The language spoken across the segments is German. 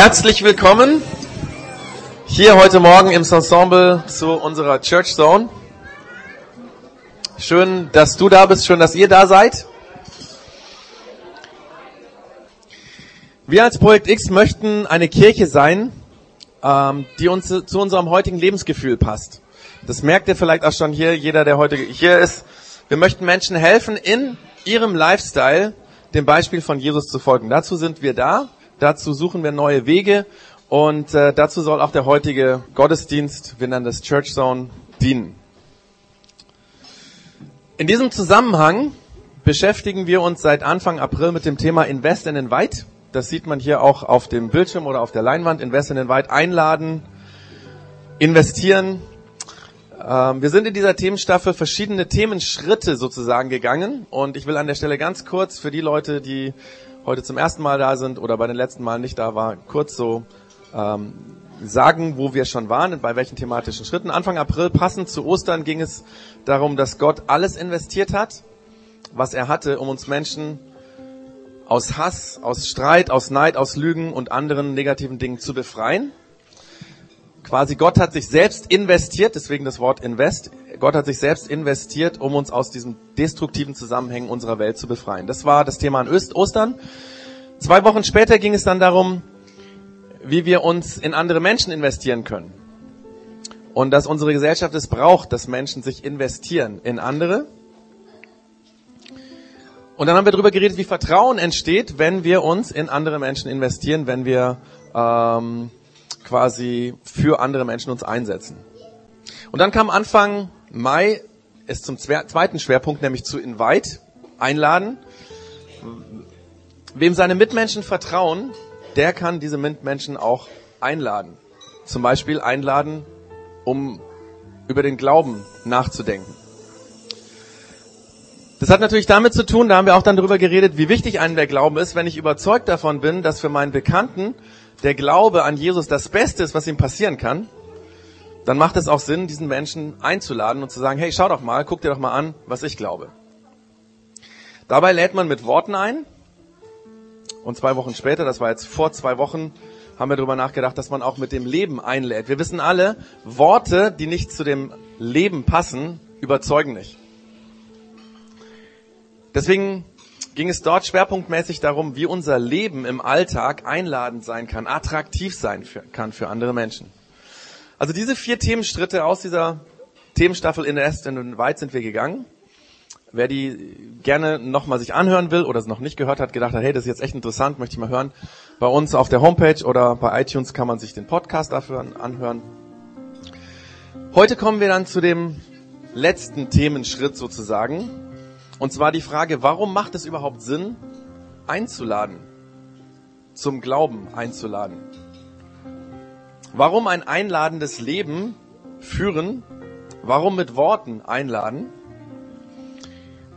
Herzlich willkommen hier heute Morgen im Ensemble zu unserer Church Zone. Schön, dass du da bist, schön, dass ihr da seid. Wir als Projekt X möchten eine Kirche sein, ähm, die uns zu unserem heutigen Lebensgefühl passt. Das merkt ihr vielleicht auch schon hier, jeder, der heute hier ist. Wir möchten Menschen helfen, in ihrem Lifestyle dem Beispiel von Jesus zu folgen. Dazu sind wir da. Dazu suchen wir neue Wege und äh, dazu soll auch der heutige Gottesdienst, wir nennen das Church Zone, dienen. In diesem Zusammenhang beschäftigen wir uns seit Anfang April mit dem Thema Invest in den Weit. Das sieht man hier auch auf dem Bildschirm oder auf der Leinwand. Invest in den Weit einladen, investieren. Ähm, wir sind in dieser Themenstaffel verschiedene Themenschritte sozusagen gegangen und ich will an der Stelle ganz kurz für die Leute, die heute zum ersten Mal da sind oder bei den letzten Malen nicht da waren, kurz so ähm, sagen, wo wir schon waren und bei welchen thematischen Schritten. Anfang April, passend zu Ostern, ging es darum, dass Gott alles investiert hat, was er hatte, um uns Menschen aus Hass, aus Streit, aus Neid, aus Lügen und anderen negativen Dingen zu befreien. Quasi Gott hat sich selbst investiert, deswegen das Wort invest. Gott hat sich selbst investiert, um uns aus diesen destruktiven Zusammenhängen unserer Welt zu befreien. Das war das Thema an Ostern. Zwei Wochen später ging es dann darum, wie wir uns in andere Menschen investieren können. Und dass unsere Gesellschaft es braucht, dass Menschen sich investieren in andere. Und dann haben wir darüber geredet, wie Vertrauen entsteht, wenn wir uns in andere Menschen investieren, wenn wir ähm, quasi für andere Menschen uns einsetzen. Und dann kam Anfang Mai es zum zweiten Schwerpunkt, nämlich zu Invite, einladen. Wem seine Mitmenschen vertrauen, der kann diese Mitmenschen auch einladen. Zum Beispiel einladen, um über den Glauben nachzudenken. Das hat natürlich damit zu tun, da haben wir auch dann darüber geredet, wie wichtig einem der Glauben ist, wenn ich überzeugt davon bin, dass für meinen Bekannten der Glaube an Jesus das Beste ist, was ihm passieren kann, dann macht es auch Sinn, diesen Menschen einzuladen und zu sagen, hey, schau doch mal, guck dir doch mal an, was ich glaube. Dabei lädt man mit Worten ein. Und zwei Wochen später, das war jetzt vor zwei Wochen, haben wir darüber nachgedacht, dass man auch mit dem Leben einlädt. Wir wissen alle, Worte, die nicht zu dem Leben passen, überzeugen nicht. Deswegen ging es dort schwerpunktmäßig darum, wie unser Leben im Alltag einladend sein kann, attraktiv sein für, kann für andere Menschen. Also diese vier Themenstritte aus dieser Themenstaffel in der und weit sind wir gegangen. Wer die gerne nochmal sich anhören will oder es noch nicht gehört hat, gedacht hat, hey, das ist jetzt echt interessant, möchte ich mal hören. Bei uns auf der Homepage oder bei iTunes kann man sich den Podcast dafür anhören. Heute kommen wir dann zu dem letzten Themenschritt sozusagen. Und zwar die Frage, warum macht es überhaupt Sinn, einzuladen? Zum Glauben einzuladen. Warum ein einladendes Leben führen? Warum mit Worten einladen?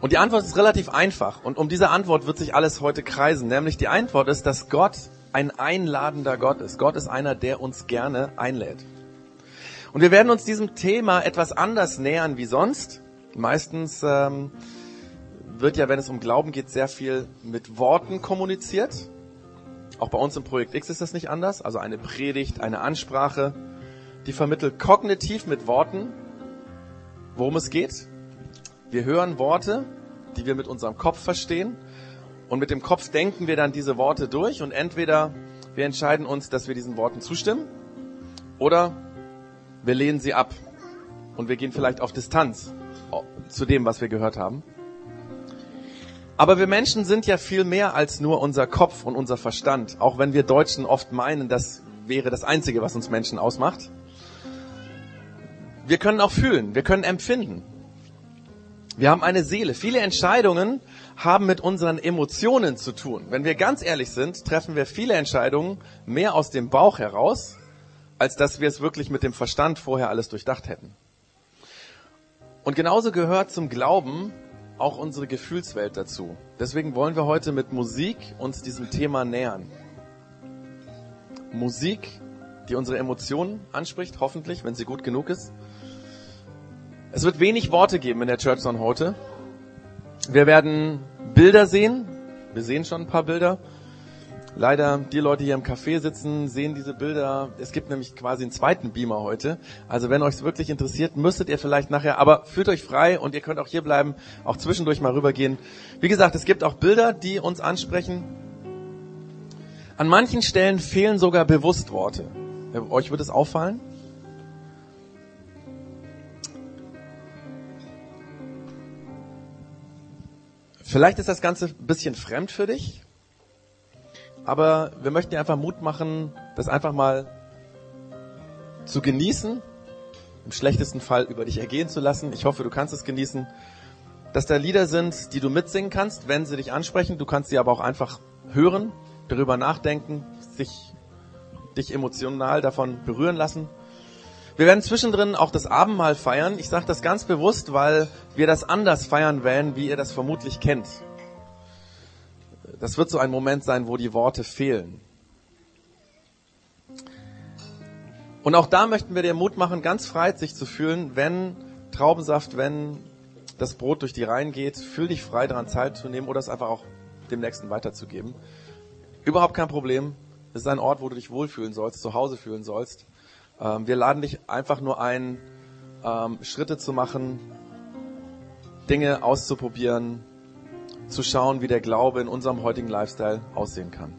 Und die Antwort ist relativ einfach. Und um diese Antwort wird sich alles heute kreisen. Nämlich die Antwort ist, dass Gott ein einladender Gott ist. Gott ist einer, der uns gerne einlädt. Und wir werden uns diesem Thema etwas anders nähern wie sonst. Meistens ähm, wird ja, wenn es um Glauben geht, sehr viel mit Worten kommuniziert. Auch bei uns im Projekt X ist das nicht anders. Also eine Predigt, eine Ansprache, die vermittelt kognitiv mit Worten, worum es geht. Wir hören Worte, die wir mit unserem Kopf verstehen. Und mit dem Kopf denken wir dann diese Worte durch und entweder wir entscheiden uns, dass wir diesen Worten zustimmen oder wir lehnen sie ab und wir gehen vielleicht auf Distanz zu dem, was wir gehört haben. Aber wir Menschen sind ja viel mehr als nur unser Kopf und unser Verstand, auch wenn wir Deutschen oft meinen, das wäre das Einzige, was uns Menschen ausmacht. Wir können auch fühlen, wir können empfinden. Wir haben eine Seele. Viele Entscheidungen haben mit unseren Emotionen zu tun. Wenn wir ganz ehrlich sind, treffen wir viele Entscheidungen mehr aus dem Bauch heraus, als dass wir es wirklich mit dem Verstand vorher alles durchdacht hätten. Und genauso gehört zum Glauben auch unsere Gefühlswelt dazu. Deswegen wollen wir heute mit Musik uns diesem Thema nähern. Musik, die unsere Emotionen anspricht, hoffentlich, wenn sie gut genug ist. Es wird wenig Worte geben in der Church on heute. Wir werden Bilder sehen. Wir sehen schon ein paar Bilder. Leider, die Leute hier im Café sitzen, sehen diese Bilder. Es gibt nämlich quasi einen zweiten Beamer heute. Also wenn euch wirklich interessiert, müsstet ihr vielleicht nachher, aber fühlt euch frei und ihr könnt auch hier bleiben, auch zwischendurch mal rübergehen. Wie gesagt, es gibt auch Bilder, die uns ansprechen. An manchen Stellen fehlen sogar bewusst Worte. Euch wird es auffallen? Vielleicht ist das Ganze ein bisschen fremd für dich. Aber wir möchten dir einfach Mut machen, das einfach mal zu genießen, im schlechtesten Fall über dich ergehen zu lassen. Ich hoffe, du kannst es genießen. Dass da Lieder sind, die du mitsingen kannst, wenn sie dich ansprechen. Du kannst sie aber auch einfach hören, darüber nachdenken, sich, dich emotional davon berühren lassen. Wir werden zwischendrin auch das Abendmahl feiern. Ich sage das ganz bewusst, weil wir das anders feiern werden, wie ihr das vermutlich kennt. Das wird so ein Moment sein, wo die Worte fehlen. Und auch da möchten wir dir Mut machen, ganz frei sich zu fühlen, wenn Traubensaft, wenn das Brot durch die Reihen geht, fühl dich frei daran Zeit zu nehmen oder es einfach auch dem Nächsten weiterzugeben. Überhaupt kein Problem. Es ist ein Ort, wo du dich wohlfühlen sollst, zu Hause fühlen sollst. Ähm, wir laden dich einfach nur ein, ähm, Schritte zu machen, Dinge auszuprobieren, zu schauen, wie der Glaube in unserem heutigen Lifestyle aussehen kann.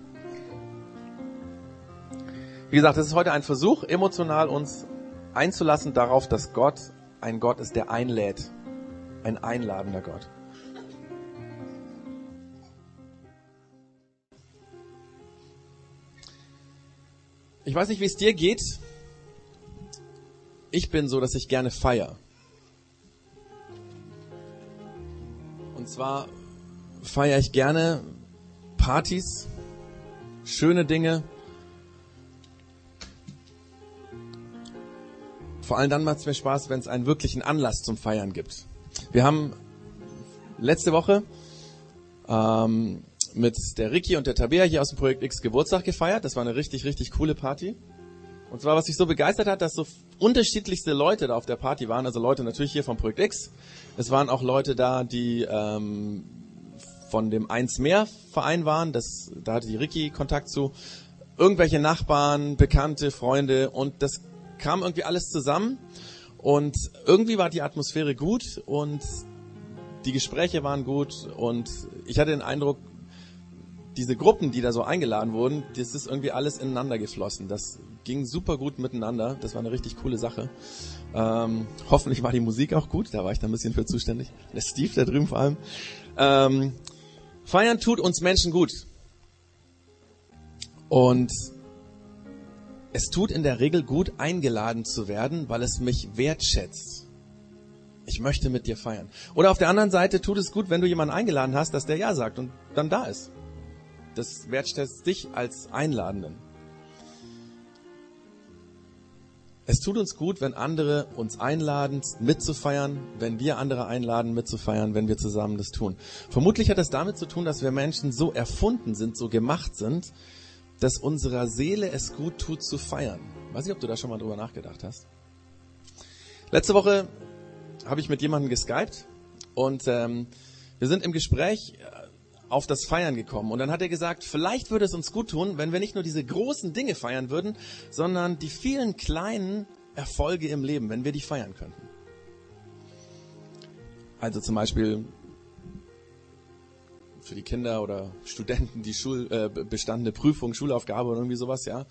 Wie gesagt, es ist heute ein Versuch, emotional uns einzulassen darauf, dass Gott ein Gott ist, der einlädt. Ein einladender Gott. Ich weiß nicht, wie es dir geht. Ich bin so, dass ich gerne feier. Und zwar feiere ich gerne Partys, schöne Dinge. Vor allem dann macht es mir Spaß, wenn es einen wirklichen Anlass zum Feiern gibt. Wir haben letzte Woche ähm, mit der Ricky und der Tabea hier aus dem Projekt X Geburtstag gefeiert. Das war eine richtig, richtig coole Party. Und zwar, was mich so begeistert hat, dass so unterschiedlichste Leute da auf der Party waren. Also Leute natürlich hier vom Projekt X. Es waren auch Leute da, die ähm, von dem Eins mehr Verein waren. Das, da hatte die Ricky Kontakt zu. Irgendwelche Nachbarn, Bekannte, Freunde und das kam irgendwie alles zusammen. Und irgendwie war die Atmosphäre gut und die Gespräche waren gut und ich hatte den Eindruck, diese Gruppen, die da so eingeladen wurden, das ist irgendwie alles ineinander geflossen. Das ging super gut miteinander. Das war eine richtig coole Sache. Ähm, hoffentlich war die Musik auch gut. Da war ich da ein bisschen für zuständig. Der Steve da drüben vor allem. Ähm, feiern tut uns Menschen gut. Und es tut in der Regel gut, eingeladen zu werden, weil es mich wertschätzt. Ich möchte mit dir feiern. Oder auf der anderen Seite tut es gut, wenn du jemanden eingeladen hast, dass der Ja sagt und dann da ist. Das wertschätzt dich als Einladenden. Es tut uns gut, wenn andere uns einladen, mitzufeiern, wenn wir andere einladen, mitzufeiern, wenn wir zusammen das tun. Vermutlich hat das damit zu tun, dass wir Menschen so erfunden sind, so gemacht sind, dass unserer Seele es gut tut zu feiern. Weiß nicht, ob du da schon mal drüber nachgedacht hast. Letzte Woche habe ich mit jemandem geskypt und ähm, wir sind im Gespräch auf das Feiern gekommen. Und dann hat er gesagt, vielleicht würde es uns gut tun, wenn wir nicht nur diese großen Dinge feiern würden, sondern die vielen kleinen Erfolge im Leben, wenn wir die feiern könnten. Also zum Beispiel für die Kinder oder Studenten die Schul, äh, bestandene Prüfung, Schulaufgabe oder irgendwie sowas, ja.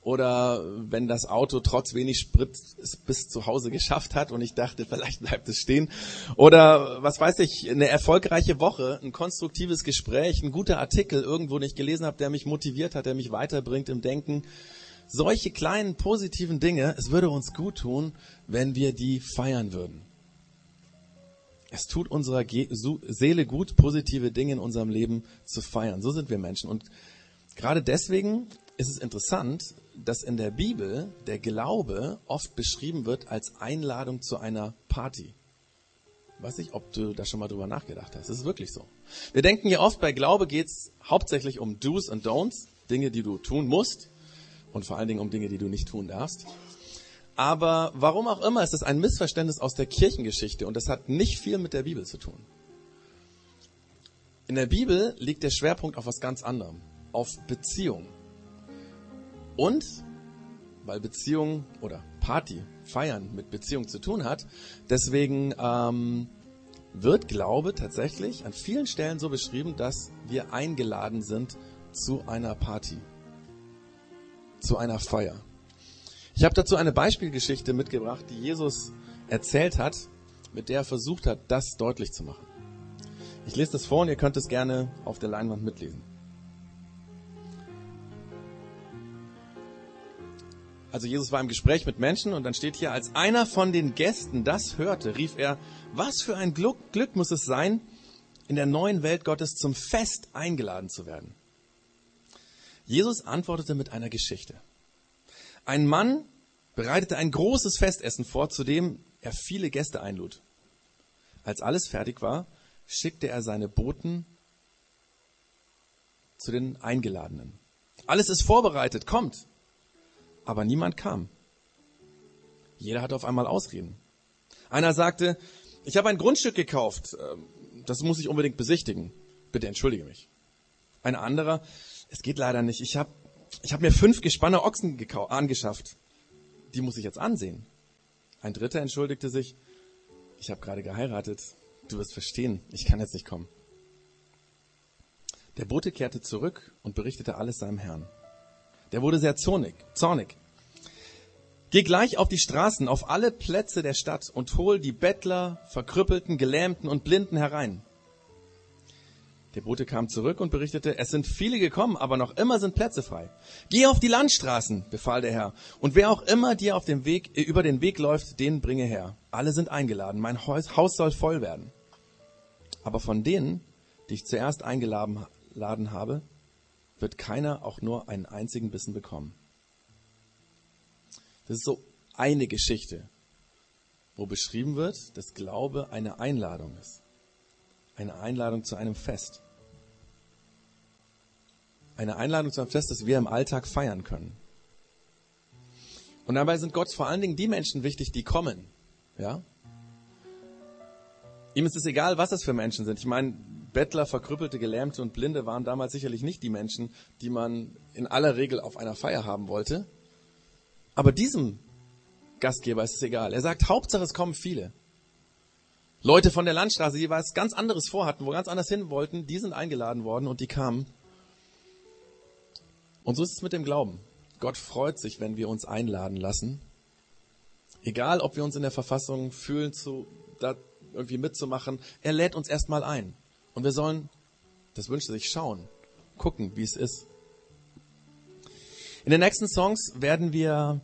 Oder wenn das Auto trotz wenig Sprit es bis zu Hause geschafft hat und ich dachte, vielleicht bleibt es stehen. Oder was weiß ich, eine erfolgreiche Woche, ein konstruktives Gespräch, ein guter Artikel irgendwo, den ich gelesen habe, der mich motiviert hat, der mich weiterbringt im Denken. Solche kleinen positiven Dinge, es würde uns gut tun, wenn wir die feiern würden. Es tut unserer Seele gut, positive Dinge in unserem Leben zu feiern. So sind wir Menschen. Und gerade deswegen ist es interessant, dass in der Bibel der Glaube oft beschrieben wird als Einladung zu einer Party. Weiß nicht, ob du da schon mal drüber nachgedacht hast. Das ist wirklich so. Wir denken ja oft, bei Glaube geht's hauptsächlich um Do's und Don'ts, Dinge, die du tun musst und vor allen Dingen um Dinge, die du nicht tun darfst. Aber warum auch immer ist es ein Missverständnis aus der Kirchengeschichte und das hat nicht viel mit der Bibel zu tun. In der Bibel liegt der Schwerpunkt auf was ganz anderem. auf Beziehung. Und weil Beziehung oder Party, Feiern mit Beziehung zu tun hat, deswegen ähm, wird Glaube tatsächlich an vielen Stellen so beschrieben, dass wir eingeladen sind zu einer Party, zu einer Feier. Ich habe dazu eine Beispielgeschichte mitgebracht, die Jesus erzählt hat, mit der er versucht hat, das deutlich zu machen. Ich lese das vor und ihr könnt es gerne auf der Leinwand mitlesen. Also Jesus war im Gespräch mit Menschen und dann steht hier, als einer von den Gästen das hörte, rief er, was für ein Glück, Glück muss es sein, in der neuen Welt Gottes zum Fest eingeladen zu werden. Jesus antwortete mit einer Geschichte. Ein Mann bereitete ein großes Festessen vor, zu dem er viele Gäste einlud. Als alles fertig war, schickte er seine Boten zu den Eingeladenen. Alles ist vorbereitet, kommt. Aber niemand kam. Jeder hatte auf einmal Ausreden. Einer sagte, ich habe ein Grundstück gekauft, ähm, das muss ich unbedingt besichtigen. Bitte entschuldige mich. Ein anderer, es geht leider nicht, ich habe ich hab mir fünf gespanne Ochsen angeschafft. Die muss ich jetzt ansehen. Ein dritter entschuldigte sich, ich habe gerade geheiratet, du wirst verstehen, ich kann jetzt nicht kommen. Der Bote kehrte zurück und berichtete alles seinem Herrn. Der wurde sehr zornig, zornig. Geh gleich auf die Straßen, auf alle Plätze der Stadt und hol die Bettler, Verkrüppelten, Gelähmten und Blinden herein. Der Bote kam zurück und berichtete, es sind viele gekommen, aber noch immer sind Plätze frei. Geh auf die Landstraßen, befahl der Herr, und wer auch immer dir auf dem Weg, äh, über den Weg läuft, den bringe her. Alle sind eingeladen, mein Haus soll voll werden. Aber von denen, die ich zuerst eingeladen habe, wird keiner auch nur einen einzigen Bissen bekommen. Das ist so eine Geschichte, wo beschrieben wird, dass Glaube eine Einladung ist. Eine Einladung zu einem Fest. Eine Einladung zu einem Fest, das wir im Alltag feiern können. Und dabei sind Gott vor allen Dingen die Menschen wichtig, die kommen. Ja? Ihm ist es egal, was das für Menschen sind. Ich meine, Bettler, Verkrüppelte, Gelähmte und Blinde waren damals sicherlich nicht die Menschen, die man in aller Regel auf einer Feier haben wollte. Aber diesem Gastgeber ist es egal. Er sagt, Hauptsache es kommen viele. Leute von der Landstraße, die was ganz anderes vorhatten, wo ganz anders hin wollten, die sind eingeladen worden und die kamen. Und so ist es mit dem Glauben. Gott freut sich, wenn wir uns einladen lassen. Egal, ob wir uns in der Verfassung fühlen, zu, da irgendwie mitzumachen. Er lädt uns erstmal ein. Und wir sollen, das wünscht er sich, schauen, gucken, wie es ist. In den nächsten Songs werden wir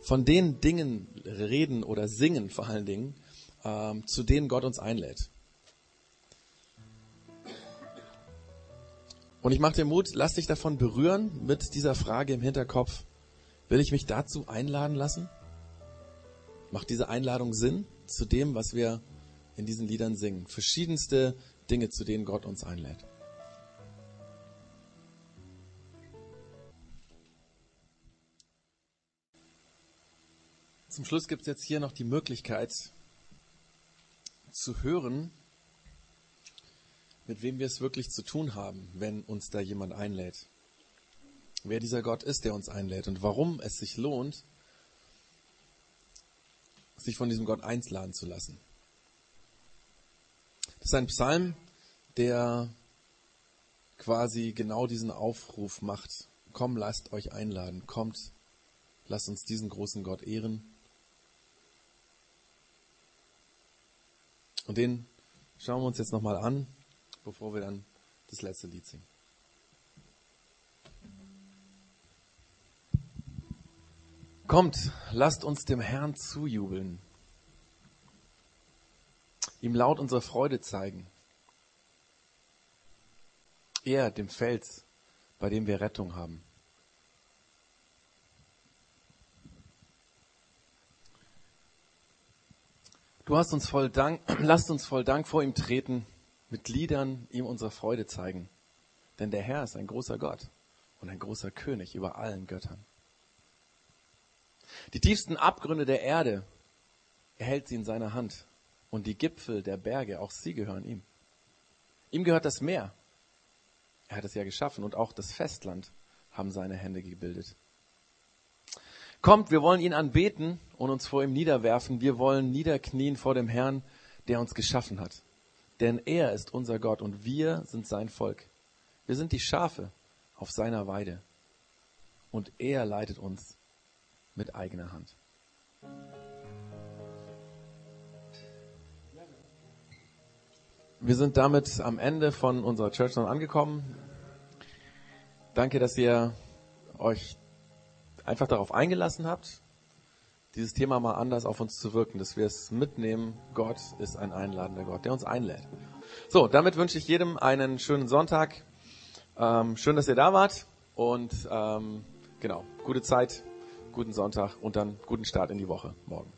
von den Dingen reden oder singen vor allen Dingen, ähm, zu denen Gott uns einlädt. Und ich mache dir Mut, lass dich davon berühren mit dieser Frage im Hinterkopf. Will ich mich dazu einladen lassen? Macht diese Einladung Sinn zu dem, was wir in diesen Liedern singen? Verschiedenste Dinge, zu denen Gott uns einlädt. Zum Schluss gibt es jetzt hier noch die Möglichkeit zu hören, mit wem wir es wirklich zu tun haben, wenn uns da jemand einlädt. Wer dieser Gott ist, der uns einlädt und warum es sich lohnt, sich von diesem Gott einladen zu lassen. Das ist ein Psalm, der quasi genau diesen Aufruf macht. Komm, lasst euch einladen. Kommt, lasst uns diesen großen Gott ehren. Und den schauen wir uns jetzt nochmal an, bevor wir dann das letzte Lied singen. Kommt, lasst uns dem Herrn zujubeln ihm laut unsere Freude zeigen. Er, dem Fels, bei dem wir Rettung haben. Du hast uns voll Dank, lasst uns voll Dank vor ihm treten, mit Liedern ihm unsere Freude zeigen. Denn der Herr ist ein großer Gott und ein großer König über allen Göttern. Die tiefsten Abgründe der Erde erhält sie in seiner Hand und die Gipfel der Berge, auch sie gehören ihm. Ihm gehört das Meer. Er hat es ja geschaffen und auch das Festland haben seine Hände gebildet. Kommt, wir wollen ihn anbeten und uns vor ihm niederwerfen. Wir wollen niederknien vor dem Herrn, der uns geschaffen hat. Denn er ist unser Gott und wir sind sein Volk. Wir sind die Schafe auf seiner Weide. Und er leitet uns mit eigener Hand. Wir sind damit am Ende von unserer Church angekommen. Danke, dass ihr euch einfach darauf eingelassen habt, dieses Thema mal anders auf uns zu wirken, dass wir es mitnehmen. Gott ist ein einladender Gott, der uns einlädt. So, damit wünsche ich jedem einen schönen Sonntag. Ähm, schön, dass ihr da wart und ähm, genau, gute Zeit, guten Sonntag und dann guten Start in die Woche morgen.